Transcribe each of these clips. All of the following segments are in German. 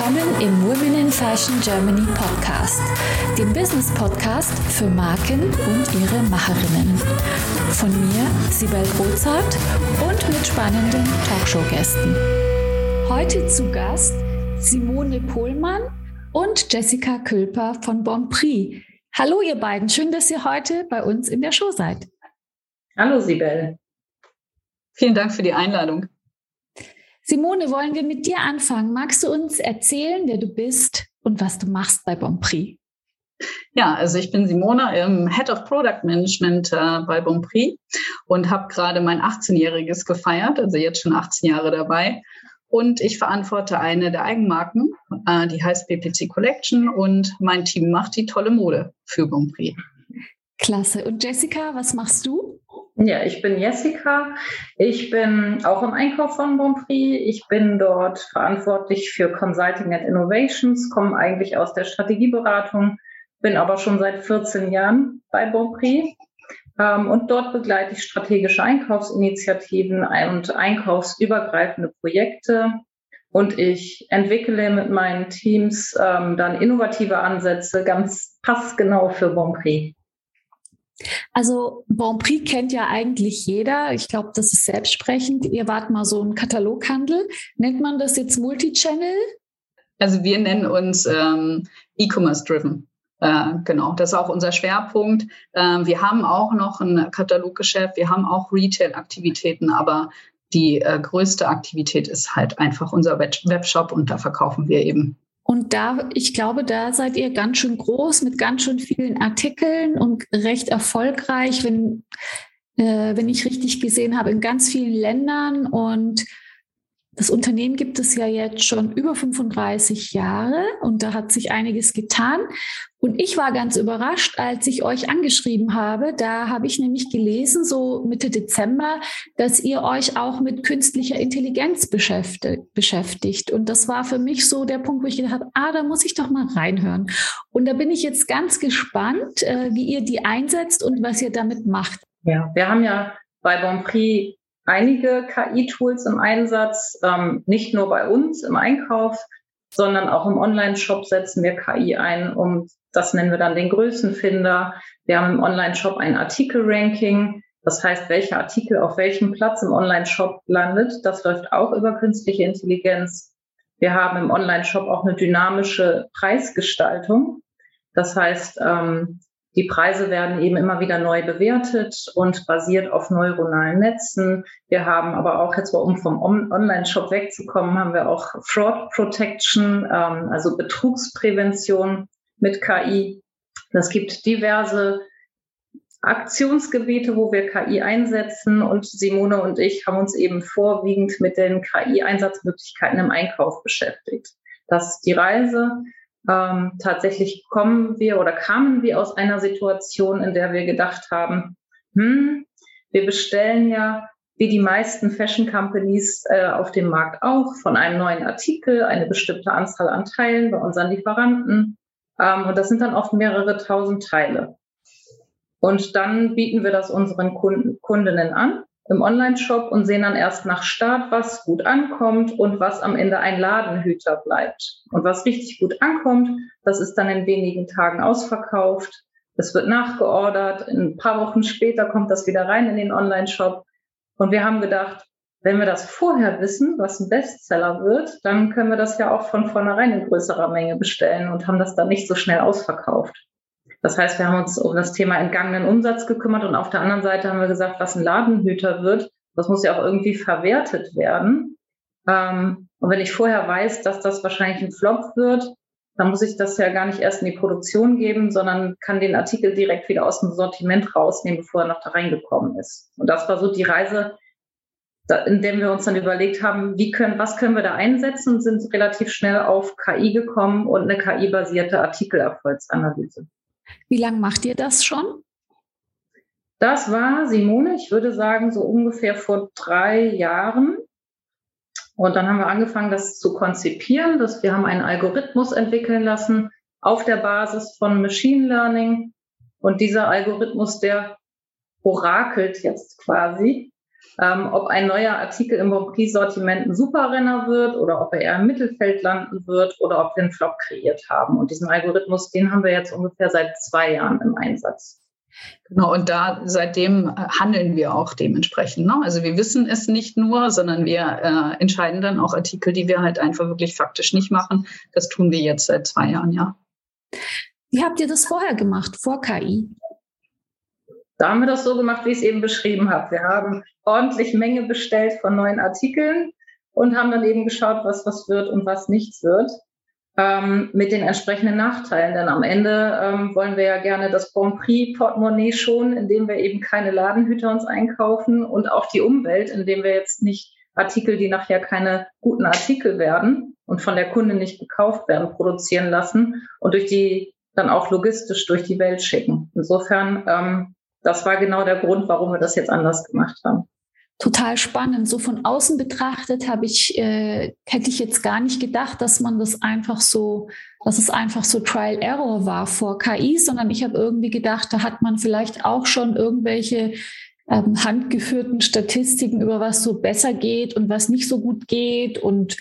willkommen im Women in Fashion Germany Podcast, dem Business Podcast für Marken und ihre Macherinnen. Von mir, Sibel Rozart und mit spannenden Talkshow-Gästen. Heute zu Gast Simone Pohlmann und Jessica Külper von Bonprix. Hallo ihr beiden, schön, dass ihr heute bei uns in der Show seid. Hallo Sibel. Vielen Dank für die Einladung. Simone, wollen wir mit dir anfangen? Magst du uns erzählen, wer du bist und was du machst bei Bonprix? Ja, also ich bin Simone, ähm, Head of Product Management äh, bei Bonprix und habe gerade mein 18-jähriges gefeiert, also jetzt schon 18 Jahre dabei. Und ich verantworte eine der Eigenmarken, äh, die heißt BPC Collection und mein Team macht die tolle Mode für Bonprix. Klasse. Und Jessica, was machst du? Ja, ich bin Jessica. Ich bin auch im Einkauf von Bonprix. Ich bin dort verantwortlich für Consulting and Innovations, komme eigentlich aus der Strategieberatung, bin aber schon seit 14 Jahren bei Bonprix. Ähm, und dort begleite ich strategische Einkaufsinitiativen und einkaufsübergreifende Projekte. Und ich entwickle mit meinen Teams ähm, dann innovative Ansätze ganz passgenau für Bonprix. Also Bonprix kennt ja eigentlich jeder. Ich glaube, das ist selbstsprechend. Ihr wart mal so ein Kataloghandel. Nennt man das jetzt Multichannel? Also wir nennen uns ähm, E-Commerce-Driven. Äh, genau, das ist auch unser Schwerpunkt. Äh, wir haben auch noch ein Kataloggeschäft, wir haben auch Retail-Aktivitäten, aber die äh, größte Aktivität ist halt einfach unser Webshop und da verkaufen wir eben und da, ich glaube, da seid ihr ganz schön groß mit ganz schön vielen Artikeln und recht erfolgreich, wenn, äh, wenn ich richtig gesehen habe, in ganz vielen Ländern. Und das Unternehmen gibt es ja jetzt schon über 35 Jahre und da hat sich einiges getan. Und ich war ganz überrascht, als ich euch angeschrieben habe. Da habe ich nämlich gelesen, so Mitte Dezember, dass ihr euch auch mit künstlicher Intelligenz beschäftigt. Und das war für mich so der Punkt, wo ich gedacht habe, ah, da muss ich doch mal reinhören. Und da bin ich jetzt ganz gespannt, äh, wie ihr die einsetzt und was ihr damit macht. Ja, wir haben ja bei Bonprix einige KI-Tools im Einsatz, ähm, nicht nur bei uns im Einkauf, sondern auch im Online-Shop setzen wir KI ein, um das nennen wir dann den Größenfinder. Wir haben im Online-Shop ein Artikel-Ranking. Das heißt, welcher Artikel auf welchem Platz im Online-Shop landet, das läuft auch über künstliche Intelligenz. Wir haben im Online-Shop auch eine dynamische Preisgestaltung. Das heißt, ähm, die Preise werden eben immer wieder neu bewertet und basiert auf neuronalen Netzen. Wir haben aber auch jetzt, um vom Online-Shop wegzukommen, haben wir auch Fraud Protection, ähm, also Betrugsprävention mit KI. Es gibt diverse Aktionsgebiete, wo wir KI einsetzen und Simone und ich haben uns eben vorwiegend mit den KI-Einsatzmöglichkeiten im Einkauf beschäftigt. Das ist die Reise. Ähm, tatsächlich kommen wir oder kamen wir aus einer Situation, in der wir gedacht haben, hm, wir bestellen ja wie die meisten Fashion Companies äh, auf dem Markt auch von einem neuen Artikel eine bestimmte Anzahl an Teilen bei unseren Lieferanten. Ähm, und das sind dann oft mehrere tausend Teile. Und dann bieten wir das unseren Kunden, Kundinnen an im Online-Shop und sehen dann erst nach Start, was gut ankommt und was am Ende ein Ladenhüter bleibt. Und was richtig gut ankommt, das ist dann in wenigen Tagen ausverkauft. Es wird nachgeordert. Ein paar Wochen später kommt das wieder rein in den Online-Shop. Und wir haben gedacht, wenn wir das vorher wissen, was ein Bestseller wird, dann können wir das ja auch von vornherein in größerer Menge bestellen und haben das dann nicht so schnell ausverkauft. Das heißt, wir haben uns um das Thema entgangenen Umsatz gekümmert und auf der anderen Seite haben wir gesagt, was ein Ladenhüter wird, das muss ja auch irgendwie verwertet werden. Ähm, und wenn ich vorher weiß, dass das wahrscheinlich ein Flop wird, dann muss ich das ja gar nicht erst in die Produktion geben, sondern kann den Artikel direkt wieder aus dem Sortiment rausnehmen, bevor er noch da reingekommen ist. Und das war so die Reise, in dem wir uns dann überlegt haben, wie können, was können wir da einsetzen und sind relativ schnell auf KI gekommen und eine KI-basierte Artikelerfolgsanalyse. Wie lange macht ihr das schon? Das war, Simone, ich würde sagen, so ungefähr vor drei Jahren. Und dann haben wir angefangen, das zu konzipieren. Dass wir haben einen Algorithmus entwickeln lassen auf der Basis von Machine Learning. Und dieser Algorithmus, der orakelt jetzt quasi ähm, ob ein neuer Artikel im Bonprix-Sortiment ein Superrenner wird oder ob er eher im Mittelfeld landen wird oder ob wir einen Flop kreiert haben. Und diesen Algorithmus, den haben wir jetzt ungefähr seit zwei Jahren im Einsatz. Genau, und da seitdem äh, handeln wir auch dementsprechend. Ne? Also wir wissen es nicht nur, sondern wir äh, entscheiden dann auch Artikel, die wir halt einfach wirklich faktisch nicht machen. Das tun wir jetzt seit zwei Jahren, ja. Wie habt ihr das vorher gemacht, vor KI? Da haben wir das so gemacht, wie ich es eben beschrieben habe. Wir haben ordentlich Menge bestellt von neuen Artikeln und haben dann eben geschaut, was was wird und was nichts wird ähm, mit den entsprechenden Nachteilen. Denn am Ende ähm, wollen wir ja gerne das Bon Prix Portemonnaie schonen, indem wir eben keine Ladenhüter uns einkaufen und auch die Umwelt, indem wir jetzt nicht Artikel, die nachher keine guten Artikel werden und von der Kunde nicht gekauft werden, produzieren lassen und durch die dann auch logistisch durch die Welt schicken. Insofern, ähm, das war genau der Grund, warum wir das jetzt anders gemacht haben total spannend. So von außen betrachtet habe ich, äh, hätte ich jetzt gar nicht gedacht, dass man das einfach so, dass es einfach so Trial Error war vor KI, sondern ich habe irgendwie gedacht, da hat man vielleicht auch schon irgendwelche ähm, handgeführten Statistiken über was so besser geht und was nicht so gut geht und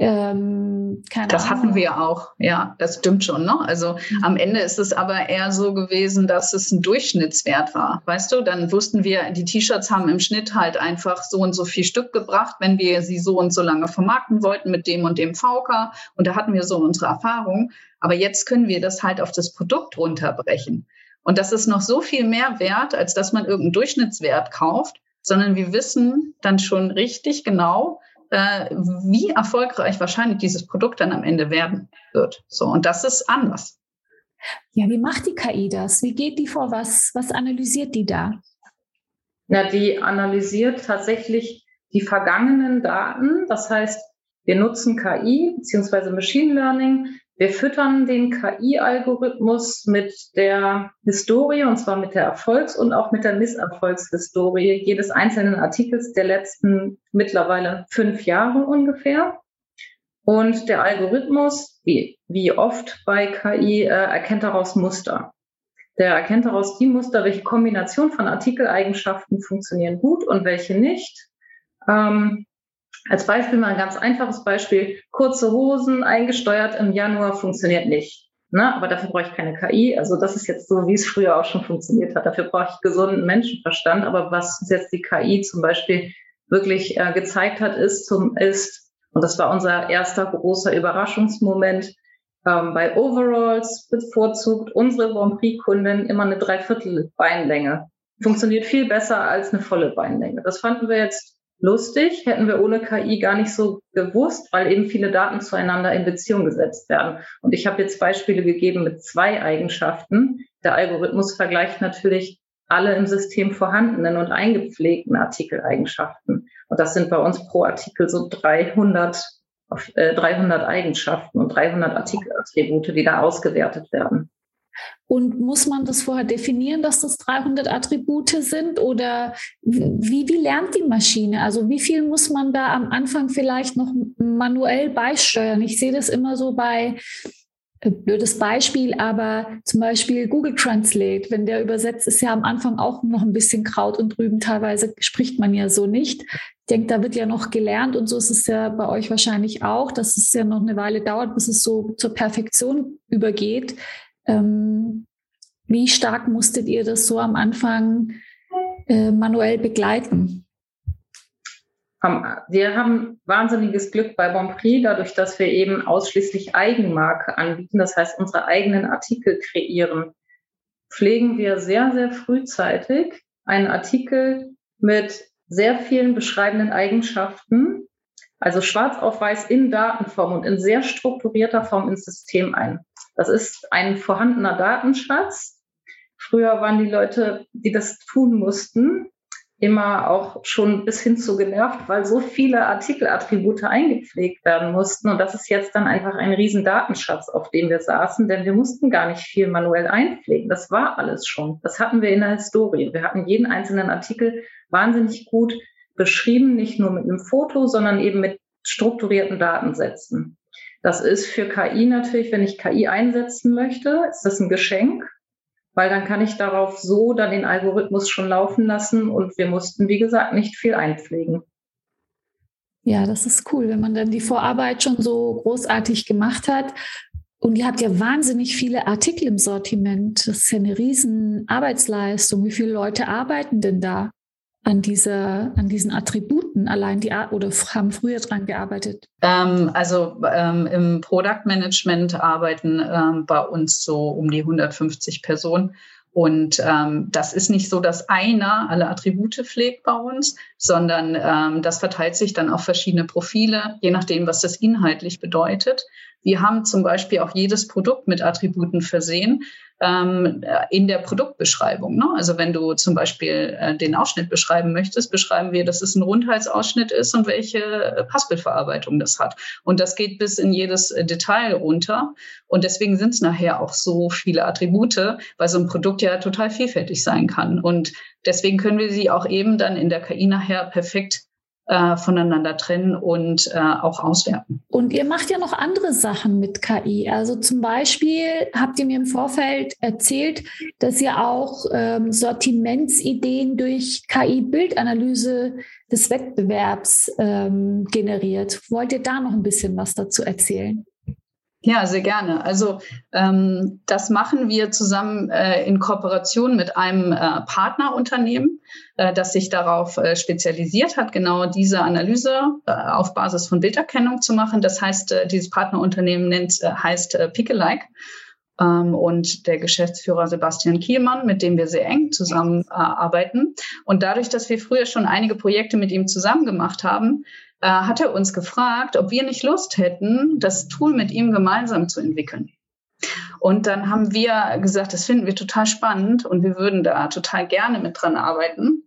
ähm, das Ahnung. hatten wir auch, ja, das stimmt schon. Ne? Also mhm. am Ende ist es aber eher so gewesen, dass es ein Durchschnittswert war. Weißt du, dann wussten wir, die T-Shirts haben im Schnitt halt einfach so und so viel Stück gebracht, wenn wir sie so und so lange vermarkten wollten mit dem und dem VK. Und da hatten wir so unsere Erfahrung. Aber jetzt können wir das halt auf das Produkt runterbrechen. Und das ist noch so viel mehr wert, als dass man irgendeinen Durchschnittswert kauft, sondern wir wissen dann schon richtig genau, äh, wie erfolgreich wahrscheinlich dieses Produkt dann am Ende werden wird. So, und das ist anders. Ja, wie macht die KI das? Wie geht die vor? Was, was analysiert die da? Na, die analysiert tatsächlich die vergangenen Daten. Das heißt, wir nutzen KI bzw. Machine Learning, wir füttern den KI-Algorithmus mit der Historie, und zwar mit der Erfolgs- und auch mit der Misserfolgshistorie jedes einzelnen Artikels der letzten mittlerweile fünf Jahre ungefähr. Und der Algorithmus, wie, wie oft bei KI, äh, erkennt daraus Muster. Der erkennt daraus die Muster, welche Kombination von Artikeleigenschaften funktionieren gut und welche nicht. Ähm, als Beispiel mal ein ganz einfaches Beispiel. Kurze Hosen eingesteuert im Januar funktioniert nicht. Ne? Aber dafür brauche ich keine KI. Also das ist jetzt so, wie es früher auch schon funktioniert hat. Dafür brauche ich gesunden Menschenverstand. Aber was jetzt die KI zum Beispiel wirklich äh, gezeigt hat, ist, zum, ist, und das war unser erster großer Überraschungsmoment, ähm, bei Overalls bevorzugt unsere Grand Prix-Kunden immer eine Dreiviertel Beinlänge. Funktioniert viel besser als eine volle Beinlänge. Das fanden wir jetzt lustig, hätten wir ohne KI gar nicht so gewusst, weil eben viele Daten zueinander in Beziehung gesetzt werden. Und ich habe jetzt Beispiele gegeben mit zwei Eigenschaften. Der Algorithmus vergleicht natürlich alle im System vorhandenen und eingepflegten Artikeleigenschaften. Und das sind bei uns pro Artikel so 300, äh, 300 Eigenschaften und 300 Artikelattribute, die da ausgewertet werden. Und muss man das vorher definieren, dass das 300 Attribute sind? Oder wie, wie lernt die Maschine? Also wie viel muss man da am Anfang vielleicht noch manuell beisteuern? Ich sehe das immer so bei, äh, blödes Beispiel, aber zum Beispiel Google Translate, wenn der übersetzt, ist ja am Anfang auch noch ein bisschen Kraut und drüben. Teilweise spricht man ja so nicht. Ich denke, da wird ja noch gelernt und so ist es ja bei euch wahrscheinlich auch, dass es ja noch eine Weile dauert, bis es so zur Perfektion übergeht. Ähm, wie stark musstet ihr das so am Anfang äh, manuell begleiten? Wir haben wahnsinniges Glück bei Bonprix, dadurch, dass wir eben ausschließlich Eigenmarke anbieten, das heißt unsere eigenen Artikel kreieren, pflegen wir sehr, sehr frühzeitig einen Artikel mit sehr vielen beschreibenden Eigenschaften, also schwarz auf weiß in Datenform und in sehr strukturierter Form ins System ein. Das ist ein vorhandener Datenschatz. Früher waren die Leute, die das tun mussten, immer auch schon bis hin zu genervt, weil so viele Artikelattribute eingepflegt werden mussten. Und das ist jetzt dann einfach ein riesen Datenschatz, auf dem wir saßen, denn wir mussten gar nicht viel manuell einpflegen. Das war alles schon. Das hatten wir in der Historie. Wir hatten jeden einzelnen Artikel wahnsinnig gut beschrieben, nicht nur mit einem Foto, sondern eben mit strukturierten Datensätzen. Das ist für KI natürlich, wenn ich KI einsetzen möchte, ist das ein Geschenk, weil dann kann ich darauf so dann den Algorithmus schon laufen lassen und wir mussten, wie gesagt, nicht viel einpflegen. Ja, das ist cool, wenn man dann die Vorarbeit schon so großartig gemacht hat. Und ihr habt ja wahnsinnig viele Artikel im Sortiment. Das ist ja eine riesen Arbeitsleistung. Wie viele Leute arbeiten denn da an dieser, an diesen Attributen allein die oder haben früher dran gearbeitet? Ähm, also ähm, im Product Management arbeiten ähm, bei uns so um die 150 Personen. Und ähm, das ist nicht so, dass einer alle Attribute pflegt bei uns, sondern ähm, das verteilt sich dann auf verschiedene Profile, je nachdem, was das inhaltlich bedeutet. Wir haben zum Beispiel auch jedes Produkt mit Attributen versehen ähm, in der Produktbeschreibung. Ne? Also wenn du zum Beispiel äh, den Ausschnitt beschreiben möchtest, beschreiben wir, dass es ein Rundhalsausschnitt ist und welche äh, Passbildverarbeitung das hat. Und das geht bis in jedes äh, Detail runter. Und deswegen sind es nachher auch so viele Attribute, weil so ein Produkt ja total vielfältig sein kann. Und deswegen können wir sie auch eben dann in der KI nachher perfekt äh, voneinander trennen und äh, auch auswerten. Und ihr macht ja noch andere Sachen mit KI. Also zum Beispiel habt ihr mir im Vorfeld erzählt, dass ihr auch ähm, Sortimentsideen durch KI-Bildanalyse des Wettbewerbs ähm, generiert. Wollt ihr da noch ein bisschen was dazu erzählen? Ja, sehr gerne. Also ähm, das machen wir zusammen äh, in Kooperation mit einem äh, Partnerunternehmen, äh, das sich darauf äh, spezialisiert hat, genau diese Analyse äh, auf Basis von Bilderkennung zu machen. Das heißt, äh, dieses Partnerunternehmen nennt, heißt äh, Pickelike. Ähm, und der Geschäftsführer Sebastian Kielmann, mit dem wir sehr eng zusammenarbeiten. Und dadurch, dass wir früher schon einige Projekte mit ihm zusammen gemacht haben, äh, hat er uns gefragt, ob wir nicht Lust hätten, das Tool mit ihm gemeinsam zu entwickeln. Und dann haben wir gesagt, das finden wir total spannend und wir würden da total gerne mit dran arbeiten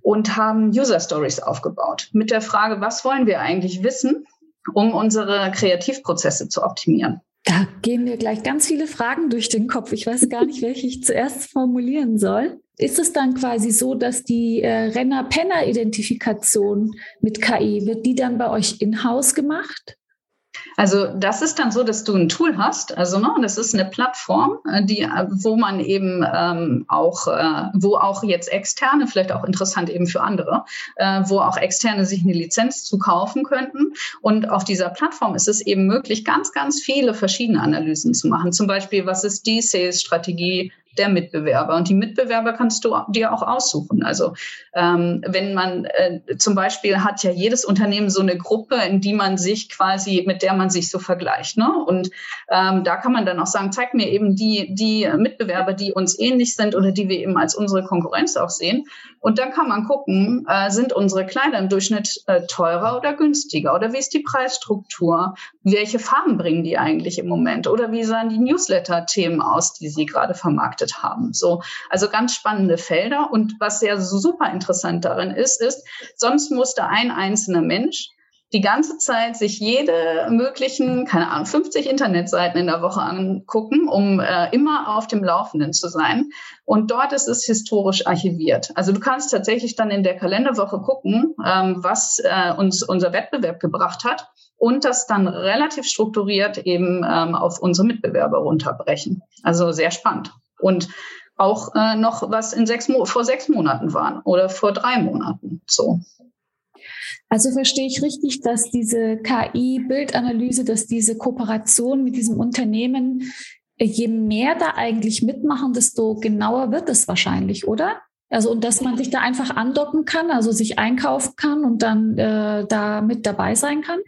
und haben User Stories aufgebaut mit der Frage, was wollen wir eigentlich wissen, um unsere Kreativprozesse zu optimieren. Da gehen mir gleich ganz viele Fragen durch den Kopf. Ich weiß gar nicht, welche ich zuerst formulieren soll. Ist es dann quasi so, dass die äh, Renner-Penner-Identifikation mit KI, wird die dann bei euch in-house gemacht? Also das ist dann so, dass du ein Tool hast, also ne, das ist eine Plattform, äh, die, äh, wo man eben ähm, auch, äh, wo auch jetzt externe, vielleicht auch interessant eben für andere, äh, wo auch externe sich eine Lizenz zu kaufen könnten. Und auf dieser Plattform ist es eben möglich, ganz, ganz viele verschiedene Analysen zu machen. Zum Beispiel, was ist die Sales-Strategie der Mitbewerber. Und die Mitbewerber kannst du dir auch aussuchen. Also ähm, wenn man äh, zum Beispiel hat ja jedes Unternehmen so eine Gruppe, in die man sich quasi, mit der man sich so vergleicht. Ne? Und ähm, da kann man dann auch sagen, zeig mir eben die, die Mitbewerber, die uns ähnlich sind oder die wir eben als unsere Konkurrenz auch sehen. Und dann kann man gucken, äh, sind unsere Kleider im Durchschnitt äh, teurer oder günstiger? Oder wie ist die Preisstruktur? Welche Farben bringen die eigentlich im Moment? Oder wie sahen die Newsletter-Themen aus, die sie gerade vermarktet haben? So, also ganz spannende Felder. Und was sehr super interessant darin ist, ist, sonst musste ein einzelner Mensch die ganze Zeit sich jede möglichen, keine Ahnung, 50 Internetseiten in der Woche angucken, um äh, immer auf dem Laufenden zu sein. Und dort ist es historisch archiviert. Also du kannst tatsächlich dann in der Kalenderwoche gucken, ähm, was äh, uns unser Wettbewerb gebracht hat und das dann relativ strukturiert eben ähm, auf unsere Mitbewerber runterbrechen. Also sehr spannend. Und auch äh, noch was in sechs Mo vor sechs Monaten waren oder vor drei Monaten. So. Also verstehe ich richtig, dass diese KI-Bildanalyse, dass diese Kooperation mit diesem Unternehmen, äh, je mehr da eigentlich mitmachen, desto genauer wird es wahrscheinlich, oder? Also und dass man sich da einfach andocken kann, also sich einkaufen kann und dann äh, da mit dabei sein kann?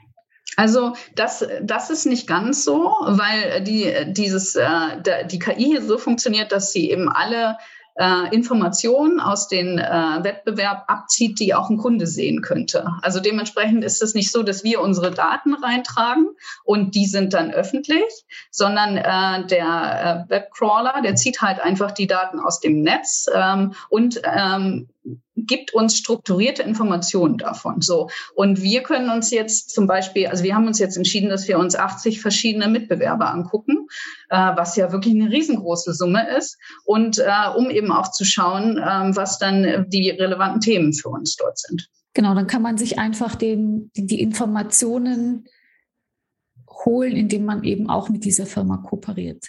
Also das, das ist nicht ganz so, weil die, dieses, äh, die KI hier so funktioniert, dass sie eben alle äh, Informationen aus dem äh, Wettbewerb abzieht, die auch ein Kunde sehen könnte. Also dementsprechend ist es nicht so, dass wir unsere Daten reintragen und die sind dann öffentlich, sondern äh, der äh, Webcrawler, der zieht halt einfach die Daten aus dem Netz ähm, und ähm, gibt uns strukturierte Informationen davon. So. Und wir können uns jetzt zum Beispiel, also wir haben uns jetzt entschieden, dass wir uns 80 verschiedene Mitbewerber angucken, äh, was ja wirklich eine riesengroße Summe ist. Und äh, um eben auch zu schauen, äh, was dann die relevanten Themen für uns dort sind. Genau, dann kann man sich einfach den, die, die Informationen holen, indem man eben auch mit dieser Firma kooperiert.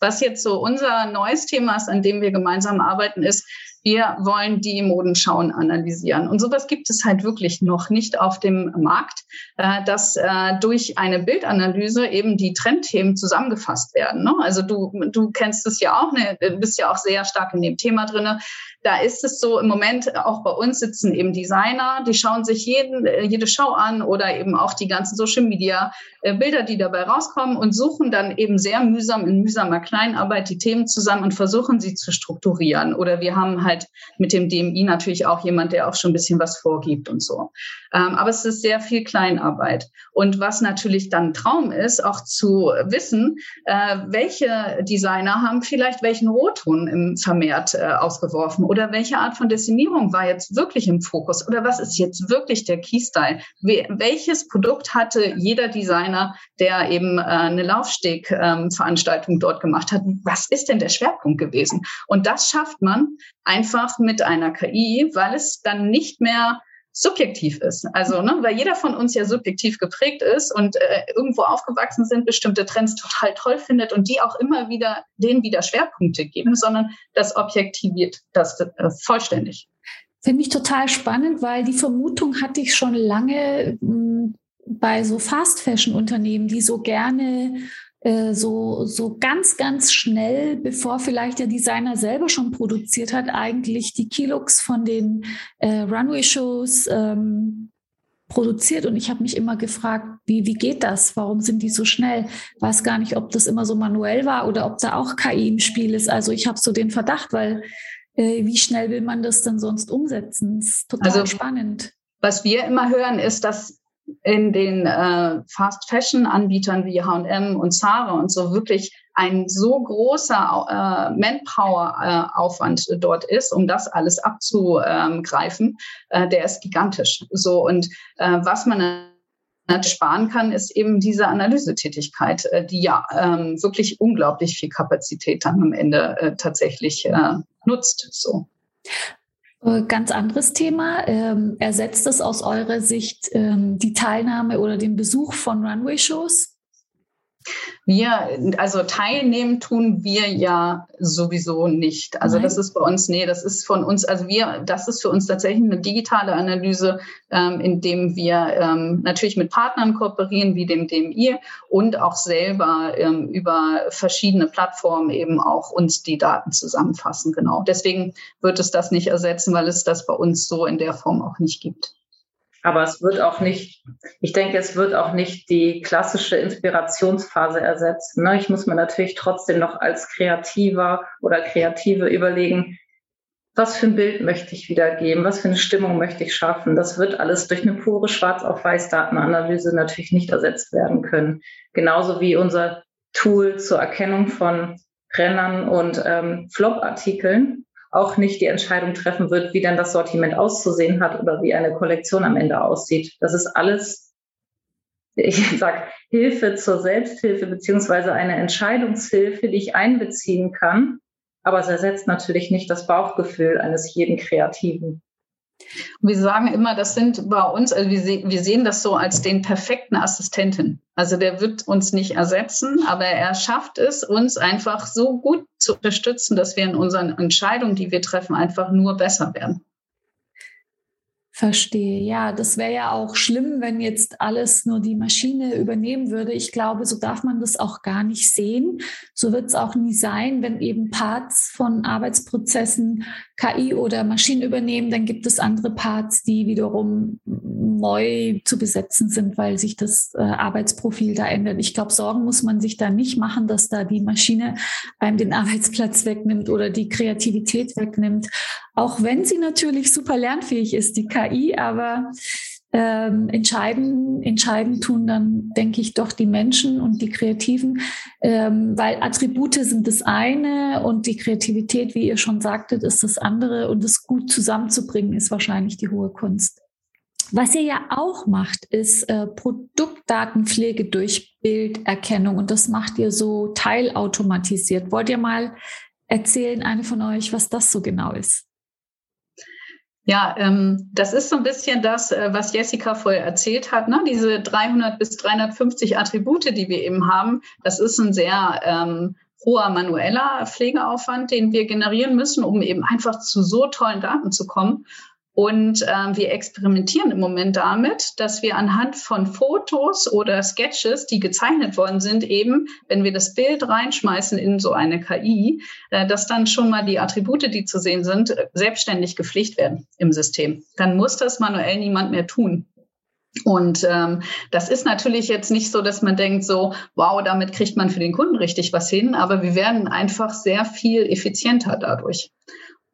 Was jetzt so unser neues Thema ist, an dem wir gemeinsam arbeiten, ist, wir wollen die Modenschauen analysieren. Und sowas gibt es halt wirklich noch nicht auf dem Markt, äh, dass äh, durch eine Bildanalyse eben die Trendthemen zusammengefasst werden. Ne? Also du, du kennst es ja auch, ne? bist ja auch sehr stark in dem Thema drinne da ist es so im Moment, auch bei uns sitzen eben Designer, die schauen sich jeden, äh, jede Show an oder eben auch die ganzen Social Media äh, Bilder, die dabei rauskommen und suchen dann eben sehr mühsam in mühsamer Kleinarbeit die Themen zusammen und versuchen sie zu strukturieren. Oder wir haben halt mit dem DMI natürlich auch jemand, der auch schon ein bisschen was vorgibt und so. Ähm, aber es ist sehr viel Kleinarbeit. Und was natürlich dann Traum ist, auch zu wissen, äh, welche Designer haben vielleicht welchen Rotton im vermehrt ausgeworfen oder welche Art von Destinierung war jetzt wirklich im Fokus? Oder was ist jetzt wirklich der Keystyle? Welches Produkt hatte jeder Designer, der eben äh, eine Laufsteg-Veranstaltung ähm, dort gemacht hat? Was ist denn der Schwerpunkt gewesen? Und das schafft man einfach mit einer KI, weil es dann nicht mehr subjektiv ist. Also, ne, weil jeder von uns ja subjektiv geprägt ist und äh, irgendwo aufgewachsen sind, bestimmte Trends total toll findet und die auch immer wieder denen wieder Schwerpunkte geben, sondern das objektiviert das äh, vollständig. Finde ich total spannend, weil die Vermutung hatte ich schon lange mh, hm, bei so Fast Fashion Unternehmen, die so gerne so, so ganz, ganz schnell, bevor vielleicht der Designer selber schon produziert hat, eigentlich die Kilooks von den äh, Runway-Shows ähm, produziert. Und ich habe mich immer gefragt, wie, wie geht das? Warum sind die so schnell? Weiß gar nicht, ob das immer so manuell war oder ob da auch KI im Spiel ist. Also ich habe so den Verdacht, weil äh, wie schnell will man das denn sonst umsetzen? Das ist total also, spannend. Was wir immer hören, ist, dass in den äh, Fast Fashion Anbietern wie H&M und Zara und so wirklich ein so großer äh, Manpower äh, Aufwand dort ist, um das alles abzugreifen, äh, der ist gigantisch. So und äh, was man sparen kann, ist eben diese Analysetätigkeit, äh, die ja ähm, wirklich unglaublich viel Kapazität dann am Ende äh, tatsächlich äh, nutzt. So. Äh, ganz anderes Thema. Ähm, ersetzt es aus eurer Sicht ähm, die Teilnahme oder den Besuch von Runway-Shows? Wir, also teilnehmen tun wir ja sowieso nicht. Also Nein. das ist bei uns, nee, das ist von uns, also wir, das ist für uns tatsächlich eine digitale Analyse, ähm, indem wir ähm, natürlich mit Partnern kooperieren, wie dem DMI und auch selber ähm, über verschiedene Plattformen eben auch uns die Daten zusammenfassen. Genau. Deswegen wird es das nicht ersetzen, weil es das bei uns so in der Form auch nicht gibt. Aber es wird auch nicht, ich denke, es wird auch nicht die klassische Inspirationsphase ersetzen. Ne? Ich muss mir natürlich trotzdem noch als Kreativer oder Kreative überlegen, was für ein Bild möchte ich wiedergeben, was für eine Stimmung möchte ich schaffen. Das wird alles durch eine pure Schwarz-auf-Weiß-Datenanalyse natürlich nicht ersetzt werden können. Genauso wie unser Tool zur Erkennung von Rennern und ähm, Flop-Artikeln auch nicht die Entscheidung treffen wird, wie dann das Sortiment auszusehen hat oder wie eine Kollektion am Ende aussieht. Das ist alles, ich sag, Hilfe zur Selbsthilfe beziehungsweise eine Entscheidungshilfe, die ich einbeziehen kann. Aber es ersetzt natürlich nicht das Bauchgefühl eines jeden Kreativen. Wir sagen immer, das sind bei uns, also wir, se wir sehen das so als den perfekten Assistenten. Also der wird uns nicht ersetzen, aber er schafft es, uns einfach so gut zu unterstützen, dass wir in unseren Entscheidungen, die wir treffen, einfach nur besser werden. Verstehe. Ja, das wäre ja auch schlimm, wenn jetzt alles nur die Maschine übernehmen würde. Ich glaube, so darf man das auch gar nicht sehen. So wird es auch nie sein, wenn eben Parts von Arbeitsprozessen KI oder Maschinen übernehmen, dann gibt es andere Parts, die wiederum neu zu besetzen sind, weil sich das äh, Arbeitsprofil da ändert. Ich glaube, Sorgen muss man sich da nicht machen, dass da die Maschine einem den Arbeitsplatz wegnimmt oder die Kreativität wegnimmt. Auch wenn sie natürlich super lernfähig ist, die KI, aber Ähm, entscheiden, entscheiden tun dann, denke ich, doch die Menschen und die Kreativen, ähm, weil Attribute sind das eine und die Kreativität, wie ihr schon sagtet, ist das andere und es gut zusammenzubringen, ist wahrscheinlich die hohe Kunst. Was ihr ja auch macht, ist äh, Produktdatenpflege durch Bilderkennung und das macht ihr so teilautomatisiert. Wollt ihr mal erzählen, eine von euch, was das so genau ist? Ja, ähm, das ist so ein bisschen das, äh, was Jessica vorher erzählt hat. Ne? Diese 300 bis 350 Attribute, die wir eben haben, das ist ein sehr ähm, hoher manueller Pflegeaufwand, den wir generieren müssen, um eben einfach zu so tollen Daten zu kommen. Und äh, wir experimentieren im Moment damit, dass wir anhand von Fotos oder Sketches, die gezeichnet worden sind, eben, wenn wir das Bild reinschmeißen in so eine KI, äh, dass dann schon mal die Attribute, die zu sehen sind, äh, selbstständig gepflegt werden im System. Dann muss das manuell niemand mehr tun. Und ähm, das ist natürlich jetzt nicht so, dass man denkt, so, wow, damit kriegt man für den Kunden richtig was hin, aber wir werden einfach sehr viel effizienter dadurch.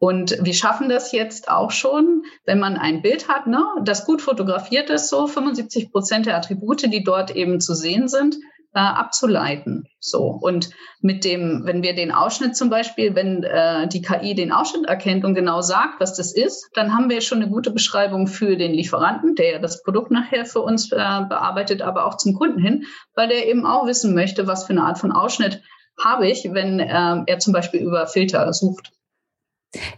Und wir schaffen das jetzt auch schon, wenn man ein Bild hat, ne, das gut fotografiert ist, so 75 Prozent der Attribute, die dort eben zu sehen sind, äh, abzuleiten. So und mit dem, wenn wir den Ausschnitt zum Beispiel, wenn äh, die KI den Ausschnitt erkennt und genau sagt, was das ist, dann haben wir schon eine gute Beschreibung für den Lieferanten, der ja das Produkt nachher für uns äh, bearbeitet, aber auch zum Kunden hin, weil der eben auch wissen möchte, was für eine Art von Ausschnitt habe ich, wenn äh, er zum Beispiel über Filter sucht.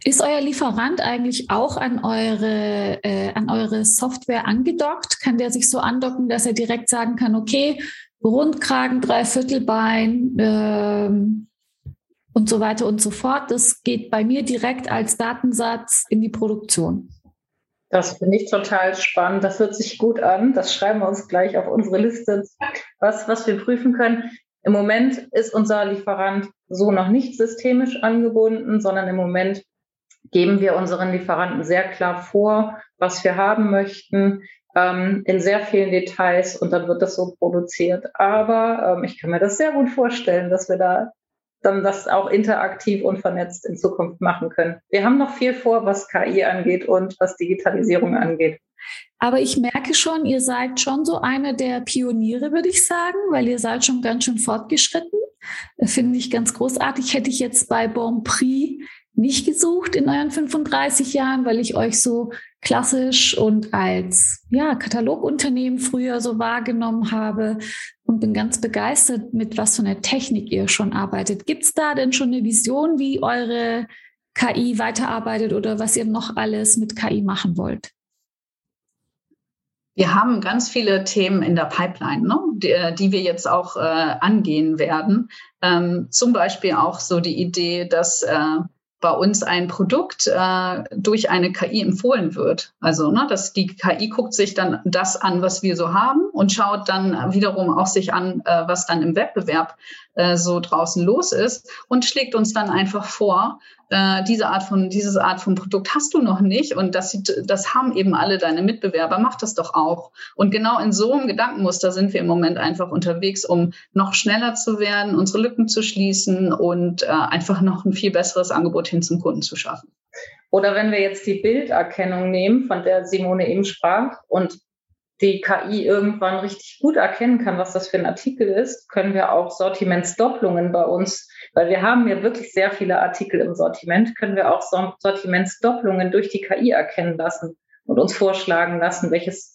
Ist euer Lieferant eigentlich auch an eure, äh, an eure Software angedockt? Kann der sich so andocken, dass er direkt sagen kann, okay, Rundkragen, Dreiviertelbein ähm, und so weiter und so fort. Das geht bei mir direkt als Datensatz in die Produktion. Das finde ich total spannend. Das hört sich gut an. Das schreiben wir uns gleich auf unsere Liste, was, was wir prüfen können. Im Moment ist unser Lieferant so noch nicht systemisch angebunden, sondern im Moment geben wir unseren Lieferanten sehr klar vor, was wir haben möchten, ähm, in sehr vielen Details und dann wird das so produziert. Aber ähm, ich kann mir das sehr gut vorstellen, dass wir da dann das auch interaktiv und vernetzt in Zukunft machen können. Wir haben noch viel vor, was KI angeht und was Digitalisierung angeht. Aber ich merke schon, ihr seid schon so eine der Pioniere, würde ich sagen, weil ihr seid schon ganz schön fortgeschritten. Finde ich ganz großartig. Hätte ich jetzt bei Bon Prix nicht gesucht in euren 35 Jahren, weil ich euch so klassisch und als ja, Katalogunternehmen früher so wahrgenommen habe und bin ganz begeistert, mit was für einer Technik ihr schon arbeitet. Gibt es da denn schon eine Vision, wie eure KI weiterarbeitet oder was ihr noch alles mit KI machen wollt? Wir haben ganz viele Themen in der Pipeline, ne, die, die wir jetzt auch äh, angehen werden. Ähm, zum Beispiel auch so die Idee, dass äh, bei uns ein Produkt äh, durch eine KI empfohlen wird. Also, ne, dass die KI guckt sich dann das an, was wir so haben und schaut dann wiederum auch sich an, äh, was dann im Wettbewerb äh, so draußen los ist und schlägt uns dann einfach vor, äh, diese Art von, dieses Art von Produkt hast du noch nicht und das, das haben eben alle deine Mitbewerber, mach das doch auch. Und genau in so einem Gedankenmuster sind wir im Moment einfach unterwegs, um noch schneller zu werden, unsere Lücken zu schließen und äh, einfach noch ein viel besseres Angebot hin zum Kunden zu schaffen. Oder wenn wir jetzt die Bilderkennung nehmen, von der Simone eben sprach, und die KI irgendwann richtig gut erkennen kann, was das für ein Artikel ist, können wir auch Sortimentsdopplungen bei uns, weil wir haben ja wirklich sehr viele Artikel im Sortiment, können wir auch Sortimentsdopplungen durch die KI erkennen lassen und uns vorschlagen lassen, welches,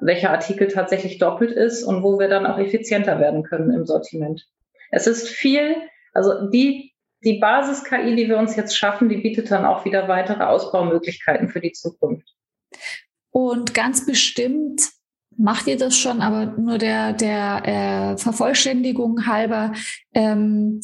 welcher Artikel tatsächlich doppelt ist und wo wir dann auch effizienter werden können im Sortiment. Es ist viel, also die, die Basis-KI, die wir uns jetzt schaffen, die bietet dann auch wieder weitere Ausbaumöglichkeiten für die Zukunft. Und ganz bestimmt macht ihr das schon, aber nur der, der äh, Vervollständigung halber, ähm,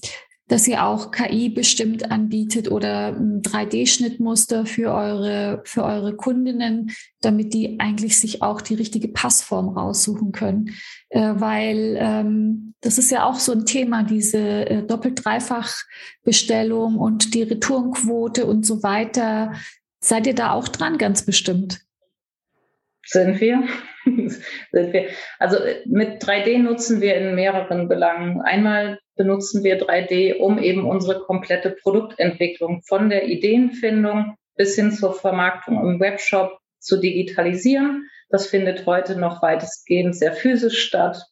dass ihr auch KI bestimmt anbietet oder ein 3D-Schnittmuster für eure, für eure Kundinnen, damit die eigentlich sich auch die richtige Passform raussuchen können. Äh, weil ähm, das ist ja auch so ein Thema, diese äh, Doppelt-Dreifach-Bestellung und die Retourenquote und so weiter. Seid ihr da auch dran, ganz bestimmt? Sind wir? Sind wir? Also mit 3D nutzen wir in mehreren Belangen. Einmal benutzen wir 3D, um eben unsere komplette Produktentwicklung von der Ideenfindung bis hin zur Vermarktung im Webshop zu digitalisieren. Das findet heute noch weitestgehend sehr physisch statt.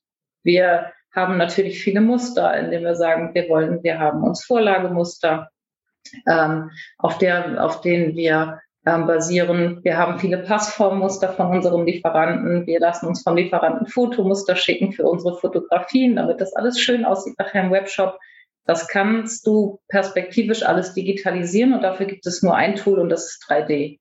Wir haben natürlich viele Muster, indem wir sagen, wir wollen, wir haben uns Vorlagemuster, ähm, auf, der, auf denen wir ähm, basieren. Wir haben viele Passformmuster von unseren Lieferanten. Wir lassen uns vom Lieferanten Fotomuster schicken für unsere Fotografien, damit das alles schön aussieht nachher im Webshop. Das kannst du perspektivisch alles digitalisieren und dafür gibt es nur ein Tool und das ist 3D.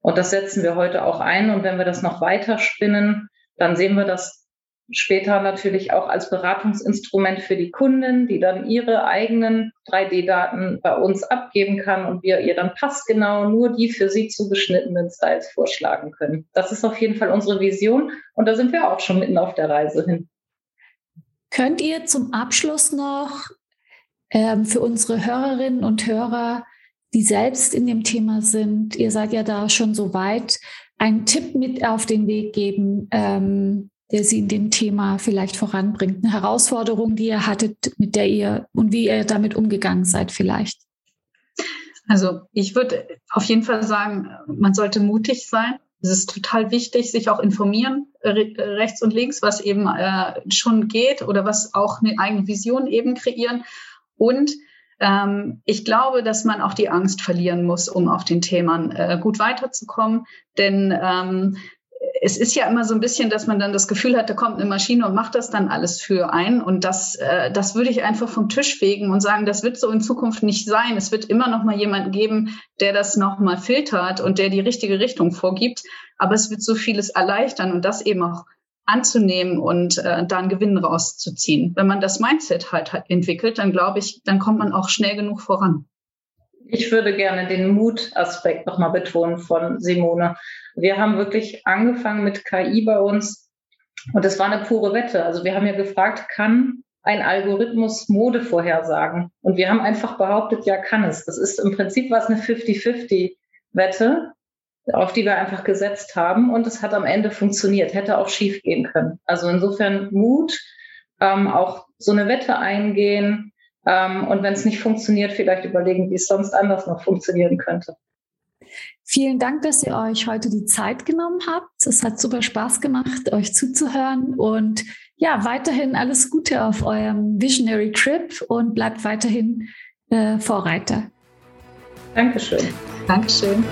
Und das setzen wir heute auch ein. Und wenn wir das noch weiter spinnen, dann sehen wir das später natürlich auch als Beratungsinstrument für die Kunden, die dann ihre eigenen 3D-Daten bei uns abgeben kann und wir ihr dann passgenau nur die für sie zugeschnittenen Styles vorschlagen können. Das ist auf jeden Fall unsere Vision und da sind wir auch schon mitten auf der Reise hin. Könnt ihr zum Abschluss noch ähm, für unsere Hörerinnen und Hörer, die selbst in dem Thema sind, ihr seid ja da schon so weit, einen Tipp mit auf den Weg geben, ähm, der Sie in dem Thema vielleicht voranbringt? Eine Herausforderung, die ihr hattet, mit der ihr und wie ihr damit umgegangen seid vielleicht? Also ich würde auf jeden Fall sagen, man sollte mutig sein. Es ist total wichtig, sich auch informieren, rechts und links, was eben äh, schon geht oder was auch eine eigene Vision eben kreieren. Und ähm, ich glaube, dass man auch die Angst verlieren muss, um auf den Themen äh, gut weiterzukommen. Denn ähm, es ist ja immer so ein bisschen, dass man dann das Gefühl hat, da kommt eine Maschine und macht das dann alles für einen. Und das, äh, das würde ich einfach vom Tisch fegen und sagen, das wird so in Zukunft nicht sein. Es wird immer noch mal jemanden geben, der das noch mal filtert und der die richtige Richtung vorgibt. Aber es wird so vieles erleichtern und das eben auch anzunehmen und äh, da einen Gewinn rauszuziehen. Wenn man das Mindset halt, halt entwickelt, dann glaube ich, dann kommt man auch schnell genug voran. Ich würde gerne den Mutaspekt nochmal betonen von Simone. Wir haben wirklich angefangen mit KI bei uns und es war eine pure Wette. Also wir haben ja gefragt, kann ein Algorithmus Mode vorhersagen? Und wir haben einfach behauptet, ja, kann es. Das ist im Prinzip was eine 50-50-Wette, auf die wir einfach gesetzt haben und es hat am Ende funktioniert, hätte auch schief gehen können. Also insofern Mut, ähm, auch so eine Wette eingehen ähm, und wenn es nicht funktioniert, vielleicht überlegen, wie es sonst anders noch funktionieren könnte. Vielen Dank, dass ihr euch heute die Zeit genommen habt. Es hat super Spaß gemacht, euch zuzuhören und ja, weiterhin alles Gute auf eurem Visionary Trip und bleibt weiterhin äh, Vorreiter. Dankeschön. Dankeschön.